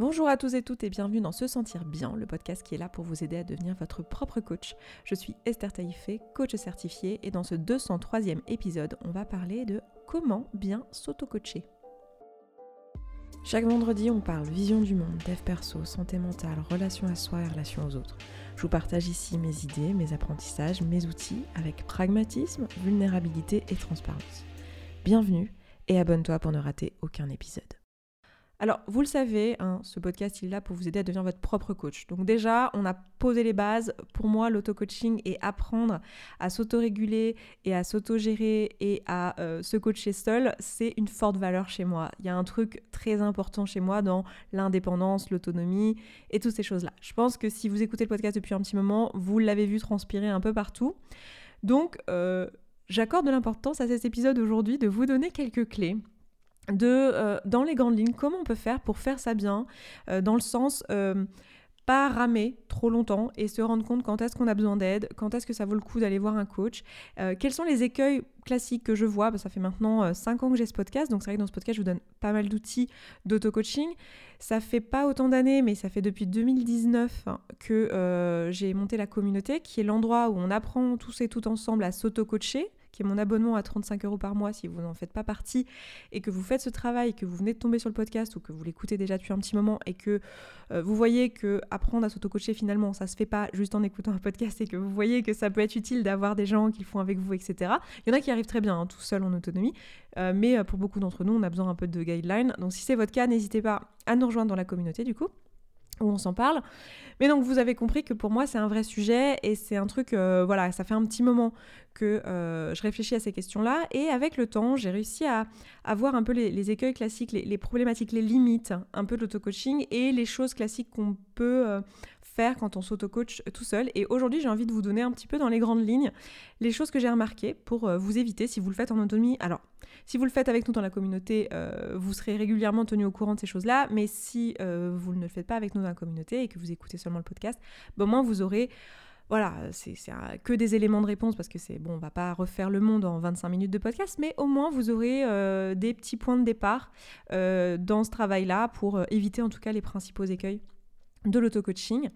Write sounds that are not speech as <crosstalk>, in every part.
Bonjour à tous et toutes et bienvenue dans Se Sentir Bien, le podcast qui est là pour vous aider à devenir votre propre coach. Je suis Esther Taïfé, coach certifiée, et dans ce 203e épisode, on va parler de comment bien s'auto-coacher. Chaque vendredi, on parle vision du monde, dev perso, santé mentale, relation à soi et relation aux autres. Je vous partage ici mes idées, mes apprentissages, mes outils avec pragmatisme, vulnérabilité et transparence. Bienvenue et abonne-toi pour ne rater aucun épisode. Alors, vous le savez, hein, ce podcast, il est là pour vous aider à devenir votre propre coach. Donc déjà, on a posé les bases. Pour moi, l'auto-coaching et apprendre à s'auto-réguler et à s'auto-gérer et à euh, se coacher seul, c'est une forte valeur chez moi. Il y a un truc très important chez moi dans l'indépendance, l'autonomie et toutes ces choses-là. Je pense que si vous écoutez le podcast depuis un petit moment, vous l'avez vu transpirer un peu partout. Donc, euh, j'accorde de l'importance à cet épisode aujourd'hui de vous donner quelques clés de, euh, dans les grandes lignes, comment on peut faire pour faire ça bien, euh, dans le sens euh, pas ramer trop longtemps et se rendre compte quand est-ce qu'on a besoin d'aide, quand est-ce que ça vaut le coup d'aller voir un coach, quels sont les écueils classiques que je vois, bah, ça fait maintenant 5 ans que j'ai ce podcast, donc c'est vrai que dans ce podcast je vous donne pas mal d'outils d'auto-coaching, ça fait pas autant d'années mais ça fait depuis 2019 hein, que j'ai monté la communauté qui est l'endroit où on apprend tous et toutes ensemble à s'auto-coacher, qui est mon abonnement à 35 euros par mois si vous n'en faites pas partie et que vous faites ce travail, que vous venez de tomber sur le podcast ou que vous l'écoutez déjà depuis un petit moment et que euh, vous voyez que apprendre à s'auto-coacher finalement ça se fait pas juste en écoutant un podcast et que vous voyez que ça peut être utile d'avoir des gens qui le font avec vous, etc. Il y en a qui arrivent très bien hein, tout seul en autonomie, euh, mais euh, pour beaucoup d'entre nous on a besoin un peu de guidelines. Donc si c'est votre cas, n'hésitez pas à nous rejoindre dans la communauté du coup où on s'en parle. Mais donc vous avez compris que pour moi c'est un vrai sujet et c'est un truc, voilà, ça fait un petit moment que euh, je réfléchis à ces questions-là et avec le temps j'ai réussi à, voir un peu les, écueils classiques, les, problématiques, les limites un peu de l'auto-coaching et les choses classiques qu'on peut euh, faire quand on s'auto-coach tout seul. Et aujourd'hui j'ai envie de vous donner un petit peu dans les grandes lignes les choses que j'ai remarquées pour vous éviter si vous le faites en autonomie. Alors si vous le faites avec nous dans la communauté, vous serez régulièrement tenu au courant de ces choses-là, mais si vous ne le faites pas avec nous dans la communauté et que vous écoutez seulement le podcast, ben, au moins vous aurez voilà, c'est que des éléments de réponse parce que c'est bon, on va pas refaire le monde en 25 minutes de podcast, mais au moins vous aurez euh, des petits points de départ euh, dans ce travail-là pour euh, éviter en tout cas les principaux écueils de l'auto-coaching.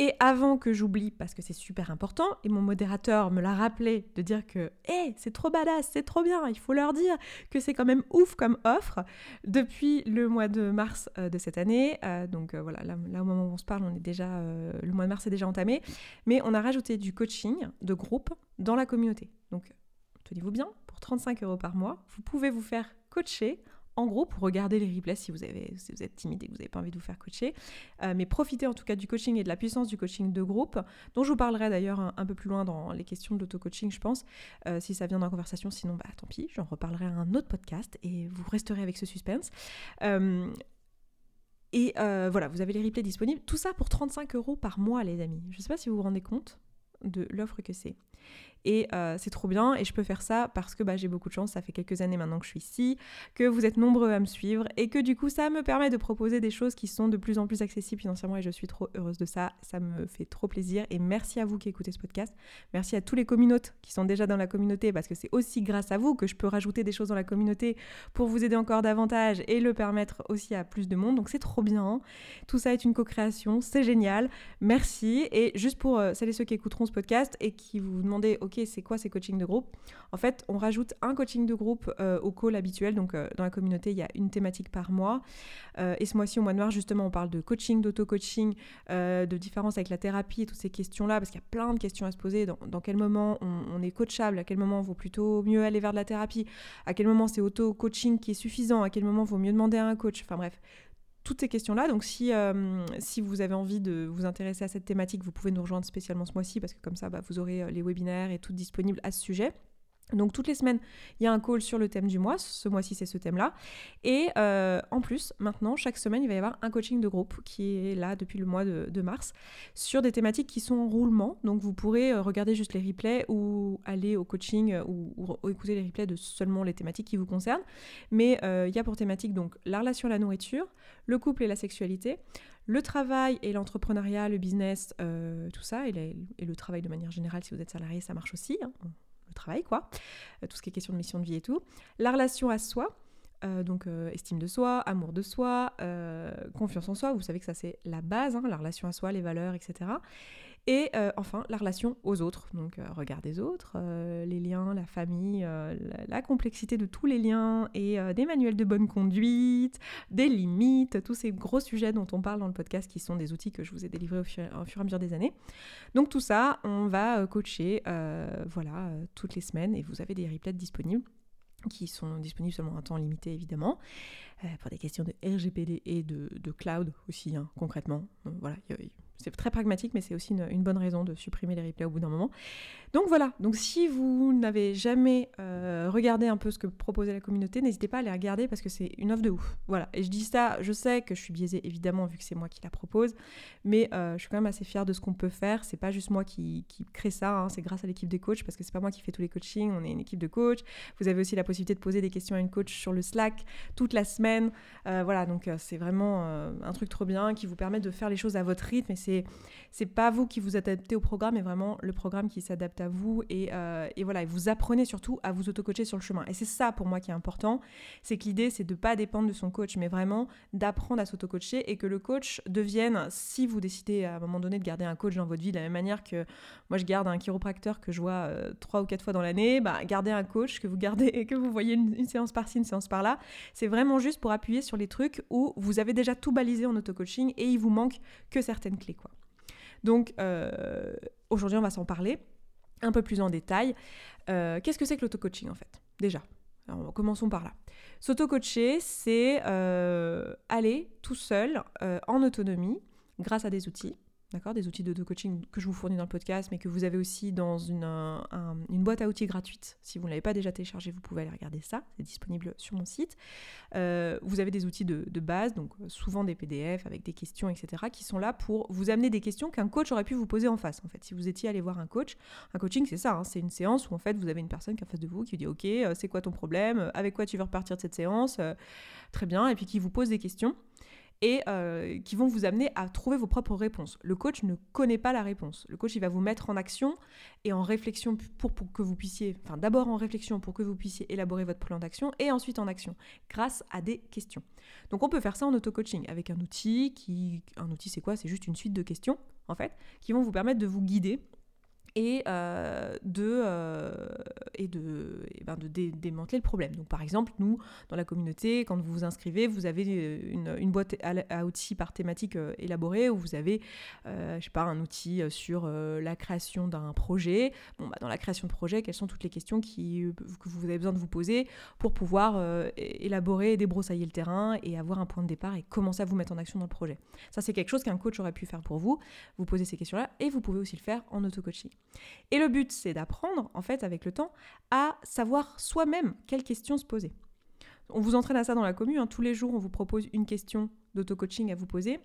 Et avant que j'oublie, parce que c'est super important, et mon modérateur me l'a rappelé de dire que hé, c'est trop badass, c'est trop bien, il faut leur dire que c'est quand même ouf comme offre. Depuis le mois de mars euh, de cette année, euh, donc euh, voilà, là, au moment où on se parle, on est déjà, le mois de mars est déjà entamé, mais on a rajouté du coaching de groupe dans la communauté. Donc tenez-vous bien, pour 35 euros par mois, vous pouvez vous faire coacher en gros pour regarder les replays si vous, avez, si vous êtes timide et que vous n'avez pas envie de vous faire coacher. Euh, mais profitez en tout cas du coaching et de la puissance du coaching de groupe, dont je vous parlerai d'ailleurs un, peu plus loin dans les questions de l'auto-coaching, je pense, euh, si ça vient dans la conversation. Sinon, bah tant pis, j'en reparlerai à un autre podcast et vous resterez avec ce suspense. Euh, et voilà, vous avez les replays disponibles. Tout ça pour 35 euros par mois, les amis. Je ne sais pas si vous vous rendez compte de l'offre que c'est. Et euh, c'est trop bien et je peux faire ça parce que bah, j'ai beaucoup de chance, ça fait quelques années maintenant que je suis ici, que vous êtes nombreux à me suivre et que du coup ça me permet de proposer des choses qui sont de plus en plus accessibles financièrement et je suis trop heureuse de ça, ça me fait trop plaisir et merci à vous qui écoutez ce podcast, merci à tous les communautes qui sont déjà dans la communauté parce que c'est aussi grâce à vous que je peux rajouter des choses dans la communauté pour vous aider encore davantage et le permettre aussi à plus de monde, donc c'est trop bien, tout ça est une co-création, c'est génial, merci. Et juste pour euh, celles et ceux qui écouteront ce podcast et qui vous demandez ok, c'est quoi ces coachings de groupe? En fait, on rajoute un coaching de groupe euh, au call habituel. Donc, euh, dans la communauté, il y a une thématique par mois. Euh, et ce mois-ci, au mois de mars, justement, on parle de coaching, d'auto-coaching, de différence avec la thérapie et toutes ces questions-là, parce qu'il y a plein de questions à se poser. Dans, quel moment on, est coachable? À quel moment vaut plutôt mieux aller vers de la thérapie? À quel moment c'est auto-coaching qui est suffisant? À quel moment vaut mieux demander à un coach? Enfin bref, toutes ces questions-là. Donc si, euh, si vous avez envie de vous intéresser à cette thématique, vous pouvez nous rejoindre spécialement ce mois-ci parce que comme ça, bah, vous aurez euh, les webinaires et tout disponible à ce sujet. Donc toutes les semaines, il y a un call sur le thème du mois. Ce mois-ci, c'est ce thème-là. Et euh, en plus, maintenant, chaque semaine, il va y avoir un coaching de groupe qui est là depuis le mois de, mars sur des thématiques qui sont en roulement. Donc vous pourrez euh, regarder juste les replays ou aller au coaching euh, ou, écouter les replays de seulement les thématiques qui vous concernent. Mais il y a pour thématique donc la relation à la nourriture, le couple et la sexualité, le travail et l'entrepreneuriat, le business, tout ça, et, le travail de manière générale, si vous êtes salarié, ça marche aussi. Hein le travail, quoi, euh, tout ce qui est question de mission de vie et tout, la relation à soi, donc estime de soi, amour de soi, confiance en soi, vous savez que ça c'est la base, hein, la relation à soi, les valeurs, etc. Et euh, enfin, la relation aux autres, donc euh, regard des autres, euh, les liens, la famille, la, complexité de tous les liens et des manuels de bonne conduite, des limites, tous ces gros sujets dont on parle dans le podcast qui sont des outils que je vous ai délivrés au fur, au fur et à mesure des années. Donc tout ça, on va coacher voilà, toutes les semaines et vous avez des replays disponibles qui sont disponibles seulement un temps limité évidemment, pour des questions de RGPD et de, cloud aussi hein, concrètement. voilà, c'est très pragmatique, mais c'est aussi une, bonne raison de supprimer les replays au bout d'un moment. Donc voilà, donc si vous n'avez jamais euh, regardé un peu ce que proposait la communauté, n'hésitez pas à les regarder parce que c'est une offre de ouf. Voilà, et je dis ça, je sais que je suis biaisée évidemment vu que c'est moi qui la propose, mais euh, je suis quand même assez fière de ce qu'on peut faire. C'est pas juste moi qui, crée ça, hein, c'est grâce à l'équipe des coachs parce que c'est pas moi qui fais tous les coachings, on est une équipe de coachs. Vous avez aussi la possibilité de poser des questions à une coach sur le Slack toute la semaine. Euh, voilà, donc c'est vraiment un truc trop bien qui vous permet de faire les choses à votre rythme c'est pas vous qui vous adaptez au programme, mais vraiment le programme qui s'adapte à vous. Et, euh, et voilà, vous apprenez surtout à vous auto-coacher sur le chemin. Et c'est ça pour moi qui est important. C'est que l'idée, c'est de pas dépendre de son coach, mais vraiment d'apprendre à s'auto-coacher et que le coach devienne, si vous décidez à un moment donné de garder un coach dans votre vie, de la même manière que moi je garde un chiropracteur que je vois euh, trois ou quatre fois dans l'année, bah, gardez un coach que vous gardez et <laughs> que vous voyez une, séance par-ci, une séance par-là. C'est vraiment juste pour appuyer sur les trucs où vous avez déjà tout balisé en auto-coaching et il vous manque que certaines clés. Donc euh, aujourd'hui, on va s'en parler un peu plus en détail. Euh, qu'est-ce que c'est que l'auto-coaching en fait? Déjà, commençons par là. S'auto-coacher, c'est euh, aller tout seul en autonomie grâce à des outils d'accord, des outils de, coaching que je vous fournis dans le podcast, mais que vous avez aussi dans une, boîte à outils gratuite. Si vous ne l'avez pas déjà téléchargé, vous pouvez aller regarder ça, c'est disponible sur mon site. Euh, vous avez des outils de, base, donc euh, souvent des PDF avec des questions, etc., qui sont là pour vous amener des questions qu'un coach aurait pu vous poser en face. En fait, si vous étiez allé voir un coach, un coaching, c'est ça, hein, c'est une séance où en fait vous avez une personne qui est en face de vous qui vous dit, ok, euh, c'est quoi ton problème, avec quoi tu veux repartir de cette séance, très bien, et puis qui vous pose des questions et euh, qui vont vous amener à trouver vos propres réponses. Le coach ne connaît pas la réponse. Le coach, il va vous mettre en action et en réflexion pour, pour que vous puissiez, enfin d'abord en réflexion pour que vous puissiez élaborer votre plan d'action et ensuite en action grâce à des questions. Donc on peut faire ça en auto-coaching avec un outil qui, un outil c'est quoi? C'est juste une suite de questions en fait qui vont vous permettre de vous guider et euh, de, euh, et de, et ben de démanteler le problème. Donc par exemple, nous, dans la communauté, quand vous vous inscrivez, vous avez euh, une, une boîte à, outils par thématique élaborée où vous avez, je sais pas, un outil sur la création d'un projet. Bon, bah, dans la création de projet, quelles sont toutes les questions qui, que vous avez besoin de vous poser pour pouvoir élaborer, débroussailler le terrain et avoir un point de départ et commencer à vous mettre en action dans le projet. Ça, c'est quelque chose qu'un coach aurait pu faire pour vous. Vous posez ces questions-là et vous pouvez aussi le faire en auto-coaching. Et le but, c'est d'apprendre, en fait, avec le temps, à savoir soi-même quelles questions se poser. On vous entraîne à ça dans la commune. Hein. Tous les jours, on vous propose une question d'auto-coaching à vous poser.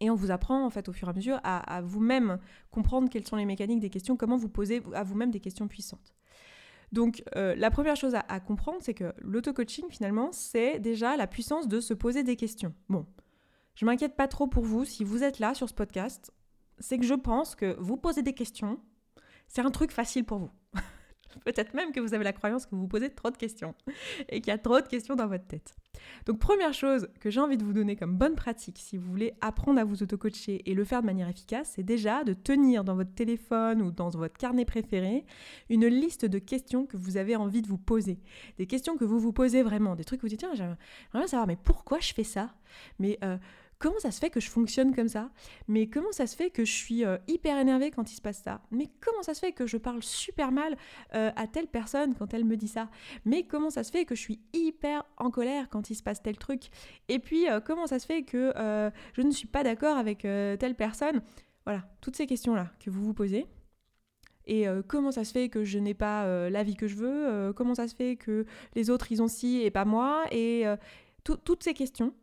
Et on vous apprend, en fait, au fur et à mesure, à, vous-même comprendre quelles sont les mécaniques des questions, comment vous posez à vous-même des questions puissantes. Donc, euh, la première chose à, à comprendre, c'est que l'auto-coaching, finalement, c'est déjà la puissance de se poser des questions. Bon, je m'inquiète pas trop pour vous si vous êtes là sur ce podcast. C'est que je pense que vous posez des questions, c'est un truc facile pour vous. <laughs> Peut-être même que vous avez la croyance que vous vous posez trop de questions <laughs> et qu'il y a trop de questions dans votre tête. Donc première chose que j'ai envie de vous donner comme bonne pratique si vous voulez apprendre à vous auto-coacher et le faire de manière efficace, c'est déjà de tenir dans votre téléphone ou dans votre carnet préféré une liste de questions que vous avez envie de vous poser. Des questions que vous vous posez vraiment, des trucs que vous dites tiens, j'aimerais savoir mais pourquoi je fais ça? Mais euh, comment ça se fait que je fonctionne comme ça? Mais comment ça se fait que je suis euh, hyper énervée quand il se passe ça? Mais comment ça se fait que je parle super mal euh, à telle personne quand elle me dit ça? Mais comment ça se fait que je suis hyper en colère quand il se passe tel truc? Et puis euh, comment ça se fait que je ne suis pas d'accord avec telle personne? Voilà, toutes ces questions-là que vous vous posez. Et comment ça se fait que je n'ai pas la vie que je veux? Comment ça se fait que les autres ils ont ci et pas moi? Et toutes ces questions,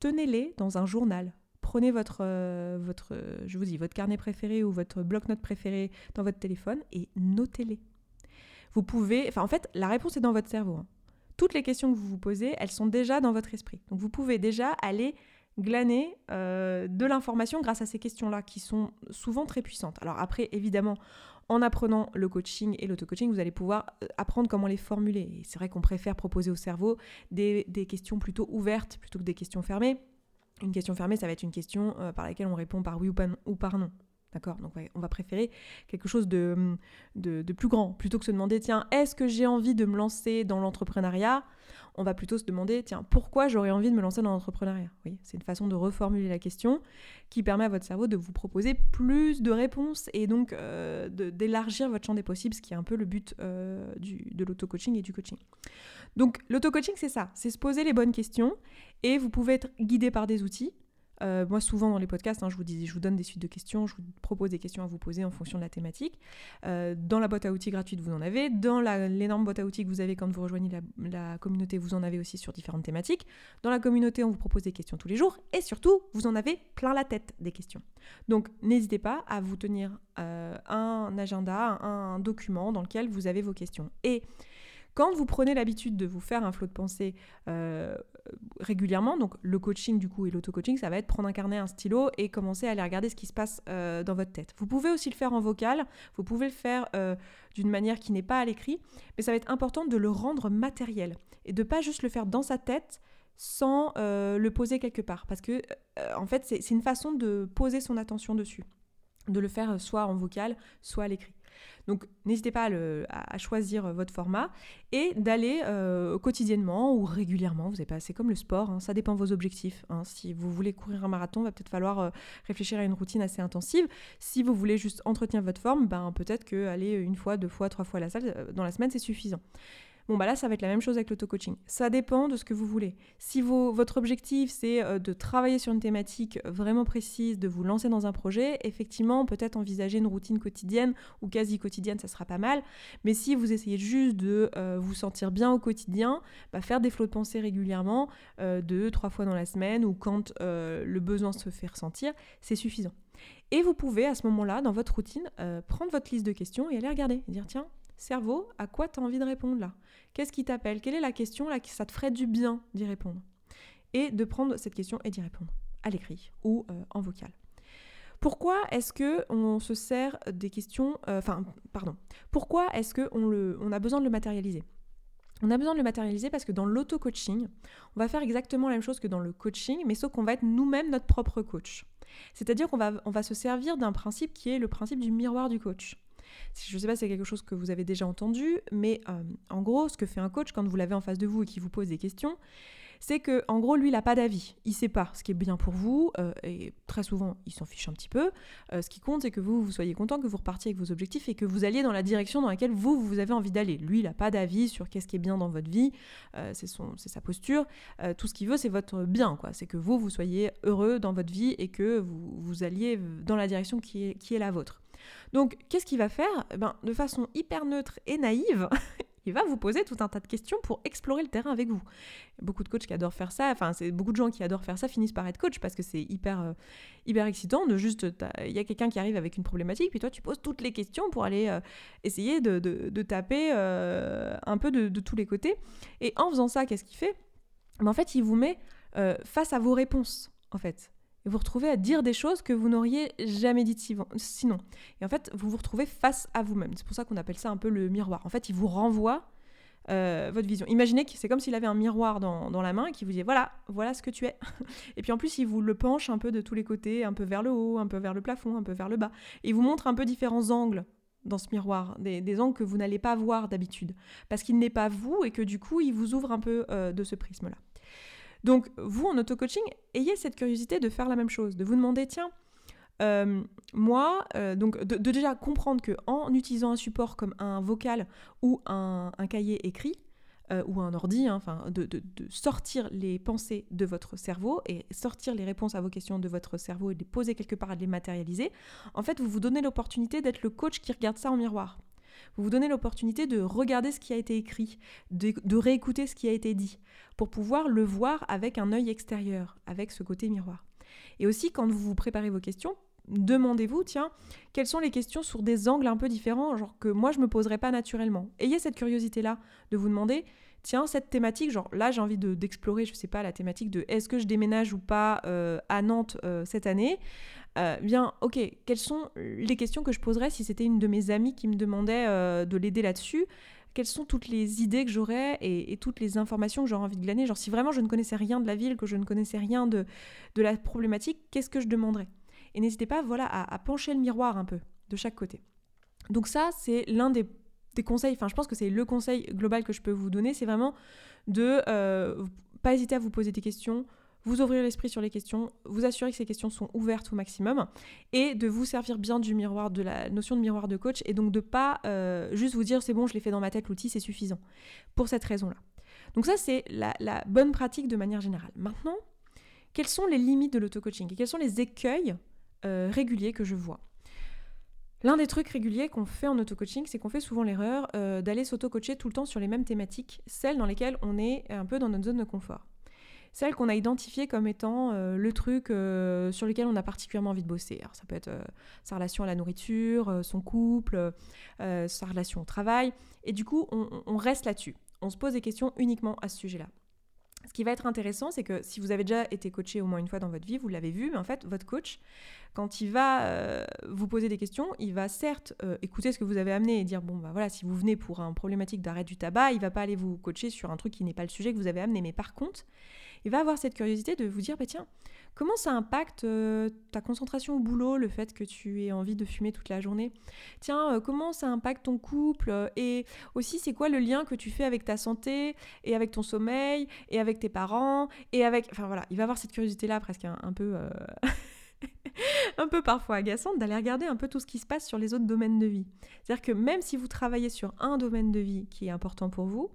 tenez-les dans un journal. Prenez votre, euh, votre, je vous dis, votre carnet préféré ou votre bloc-notes préféré dans votre téléphone et notez-les. Vous pouvez, enfin en fait, la réponse est dans votre cerveau. Hein. Toutes les questions que vous vous posez, elles sont déjà dans votre esprit. Donc vous pouvez déjà aller glaner euh, de l'information grâce à ces questions-là qui sont souvent très puissantes. Alors après, évidemment, En apprenant le coaching et l'auto-coaching, vous allez pouvoir euh, apprendre comment les formuler. C'est vrai qu'on préfère proposer au cerveau des, questions plutôt ouvertes plutôt que des questions fermées. Une question fermée, ça va être une question euh, par laquelle on répond par oui ou par non. D'accord Donc on va préférer quelque chose de, de, plus grand. Plutôt que se demander, tiens, est-ce que j'ai envie de me lancer dans l'entrepreneuriat? On va plutôt se demander, tiens, pourquoi j'aurais envie de me lancer dans l'entrepreneuriat? Oui, c'est une façon de reformuler la question qui permet à votre cerveau de vous proposer plus de réponses et donc euh, d'élargir votre champ des possibles, ce qui est un peu le but euh, du, de l'auto-coaching et du coaching. Donc l'auto-coaching, c'est ça, c'est se poser les bonnes questions et vous pouvez être guidé par des outils. Euh, moi, souvent dans les podcasts, hein, je, vous je vous donne des suites de questions, je vous propose des questions à vous poser en fonction de la thématique. Euh, dans la boîte à outils gratuite, vous en avez. Dans l'énorme boîte à outils que vous avez quand vous rejoignez la, communauté, vous en avez aussi sur différentes thématiques. Dans la communauté, on vous propose des questions tous les jours. Et surtout, vous en avez plein la tête des questions. Donc, n'hésitez pas à vous tenir euh, un agenda, un, un document dans lequel vous avez vos questions. Et quand vous prenez l'habitude de vous faire un flot de pensée euh, régulièrement, donc le coaching du coup et l'auto-coaching, ça va être prendre un carnet, un stylo et commencer à aller regarder ce qui se passe euh, dans votre tête. Vous pouvez aussi le faire en vocal, vous pouvez le faire euh, d'une manière qui n'est pas à l'écrit, mais ça va être important de le rendre matériel et de pas juste le faire dans sa tête sans le poser quelque part. Parce que en fait, c'est une façon de poser son attention dessus, de le faire soit en vocal, soit à l'écrit. Donc n'hésitez pas à, choisir votre format et d'aller euh, quotidiennement ou régulièrement, vous pas, c'est comme le sport, hein, ça dépend de vos objectifs. Hein. Si vous voulez courir un marathon, va peut-être falloir euh, réfléchir à une routine assez intensive. Si vous voulez juste entretenir votre forme, ben, peut-être que aller une fois, deux fois, trois fois à la salle euh, dans la semaine, c'est suffisant. Bon, bah là, ça va être la même chose avec l'auto-coaching. Ça dépend de ce que vous voulez. Si votre objectif, c'est euh, de travailler sur une thématique vraiment précise, de vous lancer dans un projet, effectivement, peut-être envisager une routine quotidienne ou quasi quotidienne, ça sera pas mal. Mais si vous essayez juste de euh, vous sentir bien au quotidien, bah, faire des flots de pensée régulièrement, euh, deux, trois fois dans la semaine ou quand le besoin se fait ressentir, c'est suffisant. Et vous pouvez à ce moment-là, dans votre routine, prendre votre liste de questions et aller regarder et dire tiens, cerveau, à quoi tu as envie de répondre là? Qu'est-ce qui t'appelle? Quelle est la question là qui ça te ferait du bien d'y répondre? Et de prendre cette question et d'y répondre à l'écrit ou euh, en vocal. Pourquoi est-ce que on se sert des questions euh, Enfin, pardon. Pourquoi est-ce que on, a besoin de le matérialiser? On a besoin de le matérialiser parce que dans l'auto-coaching, on va faire exactement la même chose que dans le coaching, mais sauf qu'on va être nous-mêmes notre propre coach. C'est-à-dire qu'on on va se servir d'un principe qui est le principe du miroir du coach. Je ne sais pas si c'est quelque chose que vous avez déjà entendu, mais euh, en gros, ce que fait un coach quand vous l'avez en face de vous et qui vous pose des questions, c'est que en gros lui il n'a pas d'avis, il sait pas ce qui est bien pour vous euh, et très souvent il s'en fiche un petit peu. Euh, ce qui compte c'est que vous vous soyez content, que vous repartiez avec vos objectifs et que vous alliez dans la direction dans laquelle vous vous avez envie d'aller. Lui il n'a pas d'avis sur qu'est-ce qui est bien dans votre vie, c'est son c'est sa posture. tout ce qu'il veut c'est votre bien quoi, c'est que vous vous soyez heureux dans votre vie et que vous vous alliez dans la direction qui est qui est la vôtre. Donc, qu'est-ce qu'il va faire? Eh ben, De façon hyper neutre et naïve, <laughs> il va vous poser tout un tas de questions pour explorer le terrain avec vous. Beaucoup de coachs qui adorent faire ça, enfin, c'est beaucoup de gens qui adorent faire ça finissent par être coach parce que c'est hyper, euh, hyper excitant de juste. Il y a quelqu'un qui arrive avec une problématique, puis toi, tu poses toutes les questions pour aller euh, essayer de, taper euh, un peu de, tous les côtés. Et en faisant ça, qu'est-ce qu'il fait? En fait, il vous met face à vos réponses, en fait et vous retrouvez à dire des choses que vous n'auriez jamais dites sinon. Et en fait, vous vous retrouvez face à vous-même. C'est pour ça qu'on appelle ça un peu le miroir. En fait, il vous renvoie euh, votre vision. Imaginez que c'est comme s'il avait un miroir dans, la main et qu'il vous dit voilà, voilà ce que tu es. <laughs> et puis en plus, il vous le penche un peu de tous les côtés, un peu vers le haut, un peu vers le plafond, un peu vers le bas. Et il vous montre un peu différents angles dans ce miroir, des, angles que vous n'allez pas voir d'habitude, parce qu'il n'est pas vous et que du coup, il vous ouvre un peu euh, de ce prisme-là. Donc, vous, en auto-coaching, ayez cette curiosité de faire la même chose, de vous demander, tiens, euh, moi, euh, donc de, déjà comprendre que en utilisant un support comme un vocal ou un, cahier écrit, euh, ou un ordi, hein, enfin, de, sortir les pensées de votre cerveau et sortir les réponses à vos questions de votre cerveau et de les poser quelque part et de les matérialiser, en fait, vous vous donnez l'opportunité d'être le coach qui regarde ça en miroir. Vous vous donnez l'opportunité de regarder ce qui a été écrit, de, réécouter ce qui a été dit, pour pouvoir le voir avec un œil extérieur, avec ce côté miroir. Et aussi, quand vous vous préparez vos questions, demandez-vous, tiens, quelles sont les questions sur des angles un peu différents, genre que moi je me poserais pas naturellement. Ayez cette curiosité-là de vous demander, tiens, cette thématique, genre là j'ai envie d'explorer, je sais pas, la thématique de est-ce que je déménage ou pas euh, à Nantes euh, cette année, euh, bien ok, quelles sont les questions que je poserais si c'était une de mes amies qui me demandait de l'aider là-dessus? Quelles sont toutes les idées que j'aurais et, toutes les informations que j'aurais envie de glaner? Genre si vraiment je ne connaissais rien de la ville, que je ne connaissais rien de, de la problématique, qu'est-ce que je demanderais? Et n'hésitez pas voilà, à pencher le miroir un peu de chaque côté. Donc ça, c'est l'un des des conseils, enfin je pense que c'est le conseil global que je peux vous donner, c'est vraiment de euh, pas hésiter à vous poser des questions, vous ouvrir l'esprit sur les questions, vous assurer que ces questions sont ouvertes au maximum et de vous servir bien du miroir, de la notion de miroir de coach et donc de pas euh, juste vous dire c'est bon, je l'ai fait dans ma tête, l'outil c'est suffisant pour cette raison-là. Donc ça c'est la, bonne pratique de manière générale. Maintenant, quelles sont les limites de l'auto-coaching et quels sont les écueils euh, réguliers que je vois? L'un des trucs réguliers qu'on fait en auto-coaching, c'est qu'on fait souvent l'erreur euh, d'aller s'auto-coacher tout le temps sur les mêmes thématiques, celles dans lesquelles on est un peu dans notre zone de confort. Celles qu'on a identifiées comme étant euh, le truc euh, sur lequel on a particulièrement envie de bosser. Alors, ça peut être sa relation à la nourriture, son couple, sa relation au travail. Et du coup, on reste là-dessus. On se pose des questions uniquement à ce sujet-là. Ce qui va être intéressant, c'est que si vous avez déjà été coaché au moins une fois dans votre vie, vous l'avez vu, mais en fait, votre coach, quand il va euh, vous poser des questions, il va certes euh, écouter ce que vous avez amené et dire bon bah voilà, si vous venez pour un problématique d'arrêt du tabac, il va pas aller vous coacher sur un truc qui n'est pas le sujet que vous avez amené, mais par contre, il va avoir cette curiosité de vous dire bah tiens, Comment ça impacte euh, ta concentration au boulot, le fait que tu aies envie de fumer toute la journée? Tiens, euh, comment ça impacte ton couple? Euh, Et aussi, c'est quoi le lien que tu fais avec ta santé et avec ton sommeil et avec tes parents et avec... Enfin voilà, il va avoir cette curiosité-là presque un peu... <laughs> <laughs> un peu parfois agaçante d'aller regarder un peu tout ce qui se passe sur les autres domaines de vie. C'est-à-dire que même si vous travaillez sur un domaine de vie qui est important pour vous,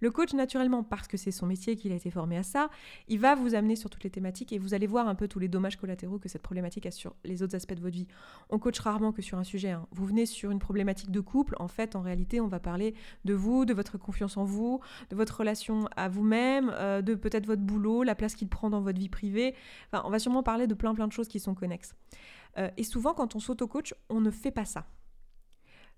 le coach, naturellement, parce que c'est son métier, qu'il a été formé à ça, il va vous amener sur toutes les thématiques et vous allez voir un peu tous les dommages collatéraux que cette problématique a sur les autres aspects de votre vie. On coach rarement que sur un sujet. Hein. Vous venez sur une problématique de couple, en fait, en réalité, on va parler de vous, de votre confiance en vous, de votre relation à vous-même, euh, de peut-être votre boulot, la place qu'il prend dans votre vie privée. Enfin, on va sûrement parler de plein plein de choses qui sont connexes. Euh, et souvent, quand on s'auto-coach, on ne fait pas ça.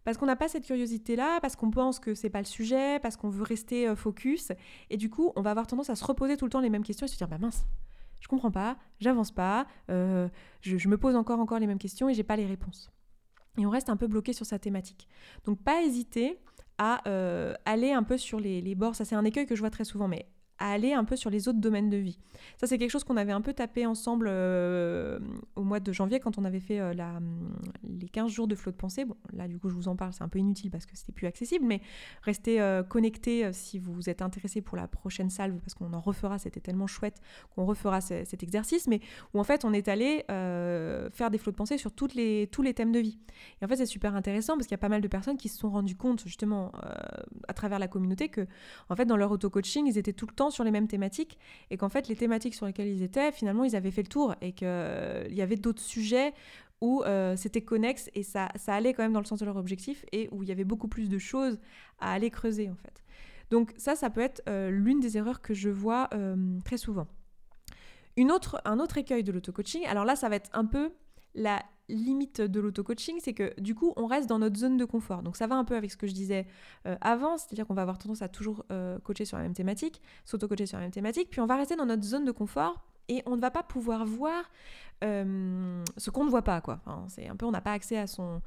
Parce qu'on n'a pas cette curiosité-là, parce qu'on pense que c'est pas le sujet, parce qu'on veut rester euh, focus. Et du coup, on va avoir tendance à se reposer tout le temps les mêmes questions et se dire bah mince, je comprends pas, j'avance pas, euh, je, me pose encore encore les mêmes questions et j'ai pas les réponses. Et on reste un peu bloqué sur sa thématique. Donc pas hésiter à aller un peu sur les, les bords. Ça c'est un écueil que je vois très souvent, mais à aller un peu sur les autres domaines de vie. Ça, c'est quelque chose qu'on avait un peu tapé ensemble euh, au mois de janvier quand on avait fait euh, la, les 15 jours de flot de pensée. Bon, là, du coup, je vous en parle, c'est un peu inutile parce que c'était plus accessible, mais restez euh, connectés si vous êtes intéressé pour la prochaine salve parce qu'on en refera, c'était tellement chouette qu'on refera cet exercice, mais où en fait, on est allé faire des flots de pensée sur toutes les, tous les thèmes de vie. Et en fait, c'est super intéressant parce qu'il y a pas mal de personnes qui se sont rendues compte, justement, à travers la communauté, que, en fait, dans leur auto-coaching, ils étaient tout le temps sur les mêmes thématiques et qu'en fait les thématiques sur lesquelles ils étaient, finalement ils avaient fait le tour et qu'il euh, y avait d'autres sujets où euh, c'était connexe et ça, ça allait quand même dans le sens de leur objectif et où il y avait beaucoup plus de choses à aller creuser en fait. Donc ça, ça peut être euh, l'une des erreurs que je vois très souvent. Une autre, un autre écueil de l'auto-coaching, alors là ça va être un peu la limite de l'auto-coaching, c'est que du coup, on reste dans notre zone de confort. Donc ça va un peu avec ce que je disais euh, avant, c'est-à-dire qu'on va avoir tendance à toujours euh, coacher sur la même thématique, s'auto-coacher sur la même thématique, puis on va rester dans notre zone de confort et on ne va pas pouvoir voir euh, ce qu'on ne voit pas, quoi. c'est un peu, on n'a pas accès à son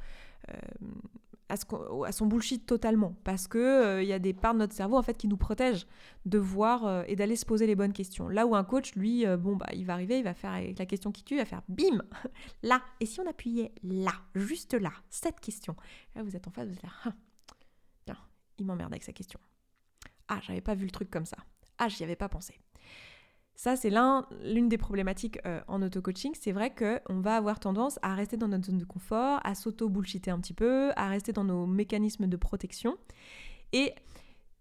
à, son bullshit totalement parce que il euh, y a des parts de notre cerveau en fait qui nous protègent de voir euh, et d'aller se poser les bonnes questions. Là où un coach, lui, euh, bon bah il va arriver, il va faire avec la question qui tue, il va faire bim <laughs> là. Et si on appuyait là, juste là, cette question. Là vous êtes en face, vous êtes là, ah, tiens, il m'emmerde avec sa question. Ah j'avais pas vu le truc comme ça. Ah j'y avais pas pensé. Ça, c'est l'une des problématiques euh, en auto-coaching. C'est vrai qu'on va avoir tendance à rester dans notre zone de confort, à s'auto-bullshiter un petit peu, à rester dans nos mécanismes de protection. Et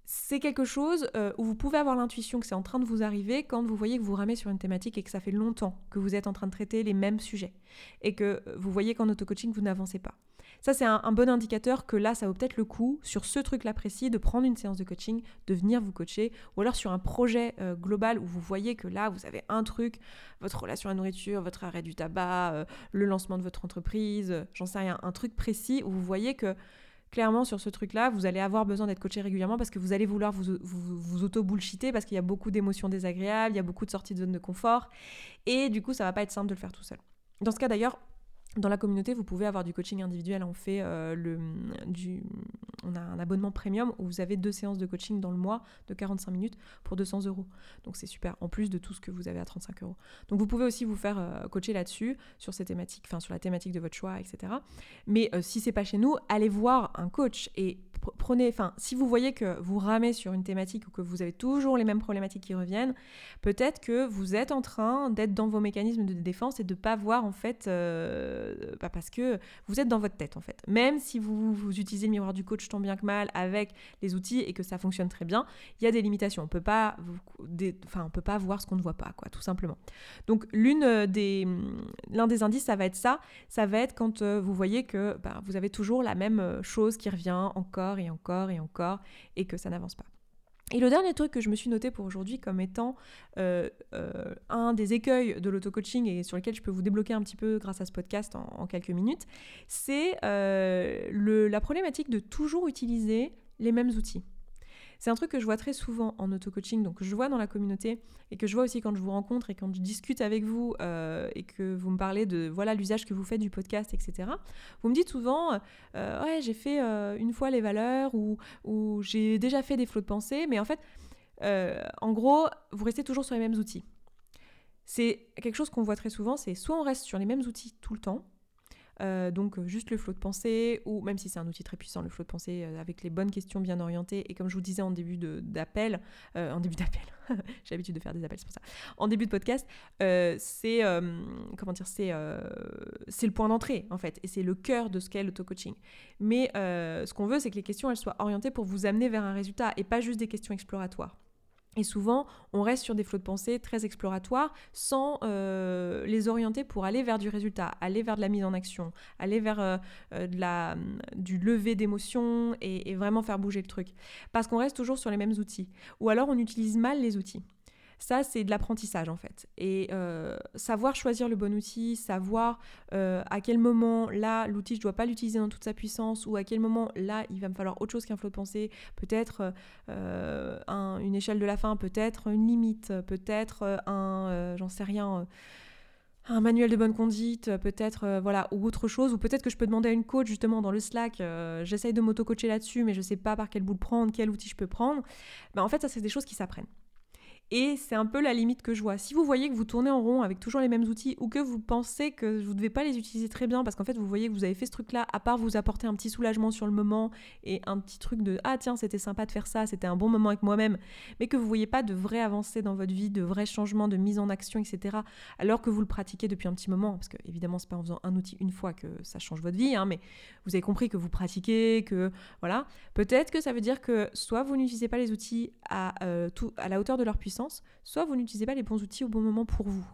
c'est quelque chose euh, où vous pouvez avoir l'intuition que c'est en train de vous arriver quand vous voyez que vous ramez sur une thématique et que ça fait longtemps que vous êtes en train de traiter les mêmes sujets et que vous voyez qu'en auto-coaching vous n'avancez pas. Ça c'est un, bon indicateur que là ça vaut peut-être le coup sur ce truc-là précis de prendre une séance de coaching, de venir vous coacher ou alors sur un projet euh, global où vous voyez que là vous avez un truc, votre relation à la nourriture, votre arrêt du tabac, euh, le lancement de votre entreprise, j'en sais rien, un truc précis où vous voyez que clairement sur ce truc-là, vous allez avoir besoin d'être coaché régulièrement parce que vous allez vouloir vous, vous, auto-bullshiter parce qu'il y a beaucoup d'émotions désagréables, il y a beaucoup de sorties de zone de confort. Et du coup, ça va pas être simple de le faire tout seul. Dans ce cas d'ailleurs, dans la communauté, vous pouvez avoir du coaching individuel. On fait euh, le, du, on a un abonnement premium où vous avez deux séances de coaching dans le mois de 45 minutes pour 200 euros. Donc c'est super, en plus de tout ce que vous avez à 35 euros. Donc vous pouvez aussi vous faire euh, coacher là-dessus, sur ces thématiques, enfin sur la thématique de votre choix, etc. Mais euh, si c'est pas chez nous, allez voir un coach et prenez, enfin, si vous voyez que vous ramez sur une thématique ou que vous avez toujours les mêmes problématiques qui reviennent, peut-être que vous êtes en train d'être dans vos mécanismes de défense et de pas voir en fait, euh, parce que vous êtes dans votre tête en fait. Même si vous, utilisez le miroir du coach tant bien que mal avec les outils et que ça fonctionne très bien, il y a des limitations. On peut pas, on peut pas voir ce qu'on ne voit pas, tout simplement. Donc l'une des, l'un des indices, ça va être ça. Ça va être quand euh, vous voyez que bah, vous avez toujours la même euh, chose qui revient encore et encore et encore et que ça n'avance pas. Et le dernier truc que je me suis noté pour aujourd'hui comme étant euh, euh, un des écueils de l'auto-coaching et sur lequel je peux vous débloquer un petit peu grâce à ce podcast en, quelques minutes, c'est euh, la problématique de toujours utiliser les mêmes outils. C'est un truc que je vois très souvent en auto-coaching, donc que je vois dans la communauté et que je vois aussi quand je vous rencontre et quand je discute avec vous euh, et que vous me parlez de voilà l'usage que vous faites du podcast, etc. Vous me dites souvent euh, ouais j'ai fait euh, une fois les valeurs ou, j'ai déjà fait des flots de pensée, mais en fait en gros vous restez toujours sur les mêmes outils. C'est quelque chose qu'on voit très souvent, c'est soit on reste sur les mêmes outils tout le temps, euh, donc euh, juste le flot de pensée, ou même si c'est un outil très puissant, le flot de pensée euh, avec les bonnes questions bien orientées. Et comme je vous disais en début d'appel, en début d'appel, <laughs> j'ai l'habitude de faire des appels, c'est pour ça. En début de podcast, c'est comment dire, c'est le point d'entrée en fait, et c'est le cœur de ce qu'est l'auto-coaching. Mais ce qu'on veut, c'est que les questions elles soient orientées pour vous amener vers un résultat et pas juste des questions exploratoires. Et souvent, on reste sur des flots de pensée très exploratoires sans euh, les orienter pour aller vers du résultat, aller vers de la mise en action, aller vers euh, euh, la, du lever d'émotions et, vraiment faire bouger le truc. Parce qu'on reste toujours sur les mêmes outils. Ou alors on utilise mal les outils. Ça, c'est de l'apprentissage en fait. Et euh, savoir choisir le bon outil, savoir euh, à quel moment, là, l'outil, je ne dois pas l'utiliser dans toute sa puissance, ou à quel moment, là, il va me falloir autre chose qu'un flot de pensée, peut-être euh, une échelle de la fin, peut-être une limite, peut-être un, j'en sais rien un manuel de bonne conduite, peut-être voilà, ou autre chose, ou peut-être que je peux demander à une coach justement dans le Slack, j'essaye de m'auto-coacher là-dessus, mais je sais pas par quel bout prendre, quel outil je peux prendre. Ben, en fait, ça c'est des choses qui s'apprennent. Et c'est un peu la limite que je vois. Si vous voyez que vous tournez en rond avec toujours les mêmes outils ou que vous pensez que vous ne devez pas les utiliser très bien parce qu'en fait vous voyez que vous avez fait ce truc-là, à part vous apporter un petit soulagement sur le moment et un petit truc de ah tiens c'était sympa de faire ça, c'était un bon moment avec moi-même, mais que vous voyez pas de vraies avancées dans votre vie, de vrais changements, de mise en action, etc. Alors que vous le pratiquez depuis un petit moment, parce que évidemment c'est pas en faisant un outil une fois que ça change votre vie, hein, mais vous avez compris que vous pratiquez, que voilà, peut-être que ça veut dire que soit vous n'utilisez pas les outils à, euh, tout, à la hauteur de leur puissance, soit vous n'utilisez pas les bons outils au bon moment pour vous.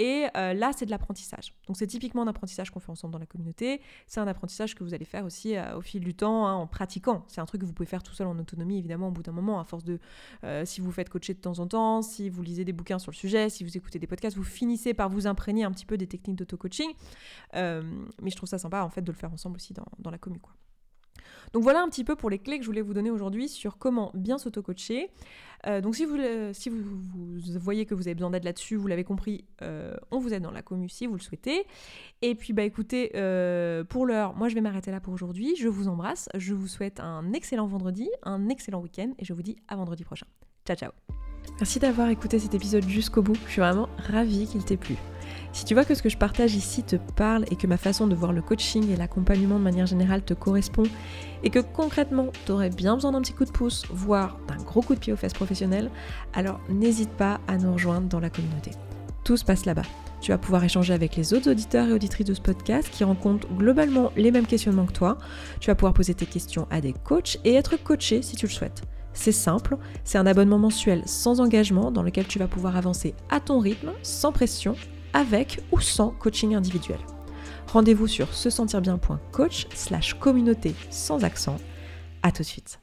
Et euh, là, c'est de l'apprentissage. Donc c'est typiquement un apprentissage qu'on fait ensemble dans la communauté. C'est un apprentissage que vous allez faire aussi euh, au fil du temps, hein, en pratiquant. C'est un truc que vous pouvez faire tout seul en autonomie, évidemment, au bout d'un moment, à force de... Euh, si vous faites coacher de temps en temps, si vous lisez des bouquins sur le sujet, si vous écoutez des podcasts, vous finissez par vous imprégner un petit peu des techniques d'auto-coaching. mais je trouve ça sympa, en fait, de le faire ensemble aussi dans, dans la commu, quoi. Donc voilà un petit peu pour les clés que je voulais vous donner aujourd'hui sur comment bien s'auto-coacher. Euh, donc si, vous, voyez que vous avez besoin d'aide là-dessus, vous l'avez compris, euh, on vous aide dans la commu si vous le souhaitez. Et puis bah écoutez, euh, pour l'heure, moi je vais m'arrêter là pour aujourd'hui. Je vous embrasse, je vous souhaite un excellent vendredi, un excellent week-end et je vous dis à vendredi prochain. Ciao ciao Merci d'avoir écouté cet épisode jusqu'au bout, je suis vraiment ravie qu'il t'ait plu. Si tu vois que ce que je partage ici te parle et que ma façon de voir le coaching et l'accompagnement de manière générale te correspond et que concrètement tu aurais bien besoin d'un petit coup de pouce, voire d'un gros coup de pied aux fesses professionnelles, alors n'hésite pas à nous rejoindre dans la communauté. Tout se passe là-bas. Tu vas pouvoir échanger avec les autres auditeurs et auditrices de ce podcast qui rencontrent globalement les mêmes questionnements que toi. Tu vas pouvoir poser tes questions à des coachs et être coaché si tu le souhaites. C'est simple, c'est un abonnement mensuel sans engagement dans lequel tu vas pouvoir avancer à ton rythme, sans pression avec ou sans coaching individuel. Rendez-vous sur se sentir bien.coach slash communauté sans accent. À tout de suite.